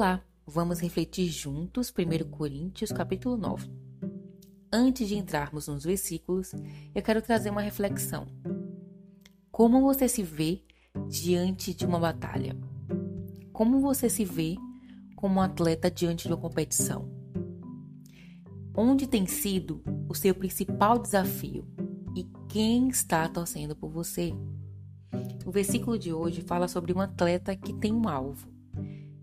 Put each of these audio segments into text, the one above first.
Olá, vamos refletir juntos 1 Coríntios capítulo 9. Antes de entrarmos nos versículos, eu quero trazer uma reflexão. Como você se vê diante de uma batalha? Como você se vê como um atleta diante de uma competição? Onde tem sido o seu principal desafio e quem está torcendo por você? O versículo de hoje fala sobre um atleta que tem um alvo.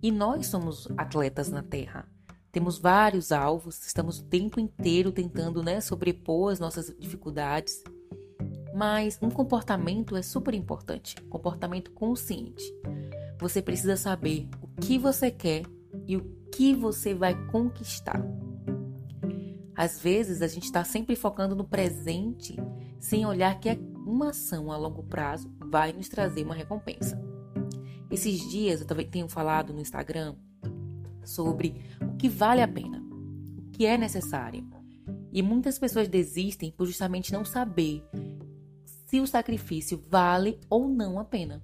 E nós somos atletas na Terra. Temos vários alvos, estamos o tempo inteiro tentando né, sobrepor as nossas dificuldades. Mas um comportamento é super importante comportamento consciente. Você precisa saber o que você quer e o que você vai conquistar. Às vezes a gente está sempre focando no presente sem olhar que uma ação a longo prazo vai nos trazer uma recompensa. Esses dias eu também tenho falado no Instagram sobre o que vale a pena, o que é necessário. E muitas pessoas desistem por justamente não saber se o sacrifício vale ou não a pena.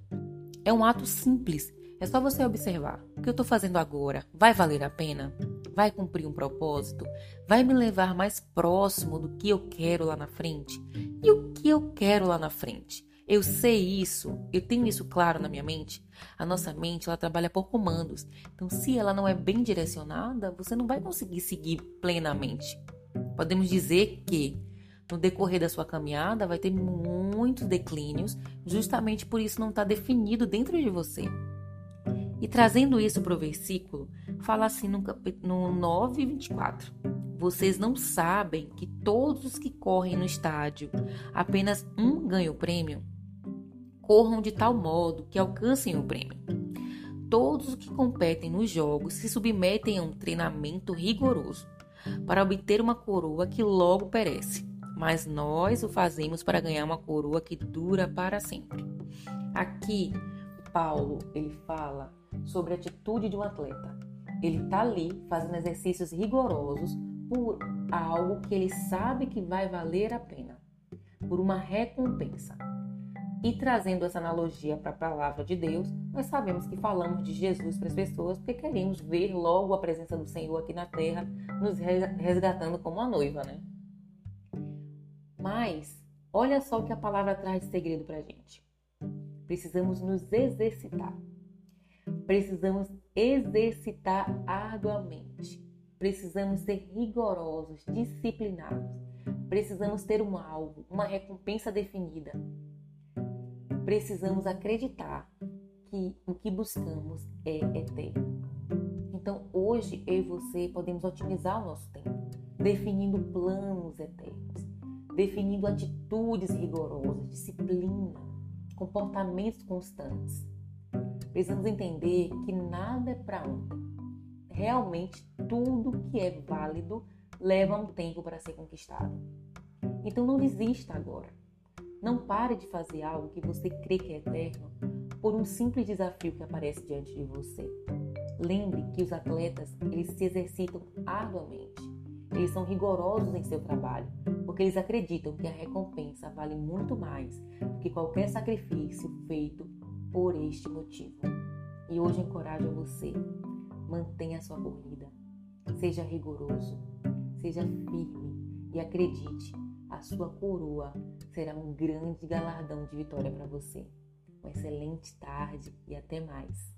É um ato simples, é só você observar. O que eu estou fazendo agora vai valer a pena? Vai cumprir um propósito? Vai me levar mais próximo do que eu quero lá na frente? E o que eu quero lá na frente? Eu sei isso, eu tenho isso claro na minha mente. A nossa mente, ela trabalha por comandos. Então, se ela não é bem direcionada, você não vai conseguir seguir plenamente. Podemos dizer que no decorrer da sua caminhada vai ter muitos declínios, justamente por isso não está definido dentro de você. E trazendo isso para o versículo, fala assim no, no 9, 24. Vocês não sabem que todos os que correm no estádio, apenas um ganha o prêmio? Corram de tal modo que alcancem o prêmio. Todos os que competem nos jogos se submetem a um treinamento rigoroso para obter uma coroa que logo perece, mas nós o fazemos para ganhar uma coroa que dura para sempre. Aqui, Paulo ele fala sobre a atitude de um atleta. Ele está ali fazendo exercícios rigorosos por algo que ele sabe que vai valer a pena, por uma recompensa. E trazendo essa analogia para a palavra de Deus, nós sabemos que falamos de Jesus para as pessoas porque queremos ver logo a presença do Senhor aqui na terra, nos resgatando como a noiva, né? Mas, olha só o que a palavra traz de segredo para a gente. Precisamos nos exercitar. Precisamos exercitar arduamente. Precisamos ser rigorosos, disciplinados. Precisamos ter um alvo, uma recompensa definida precisamos acreditar que o que buscamos é eterno. Então, hoje eu e você podemos otimizar o nosso tempo, definindo planos eternos, definindo atitudes rigorosas, disciplina, comportamentos constantes. Precisamos entender que nada é para ontem. Realmente, tudo que é válido leva um tempo para ser conquistado. Então, não desista agora. Não pare de fazer algo que você crê que é eterno por um simples desafio que aparece diante de você. Lembre que os atletas, eles se exercitam arduamente. Eles são rigorosos em seu trabalho, porque eles acreditam que a recompensa vale muito mais do que qualquer sacrifício feito por este motivo. E hoje encorajo você, mantenha a sua corrida. Seja rigoroso, seja firme e acredite a sua coroa será um grande galardão de vitória para você. Uma excelente tarde e até mais.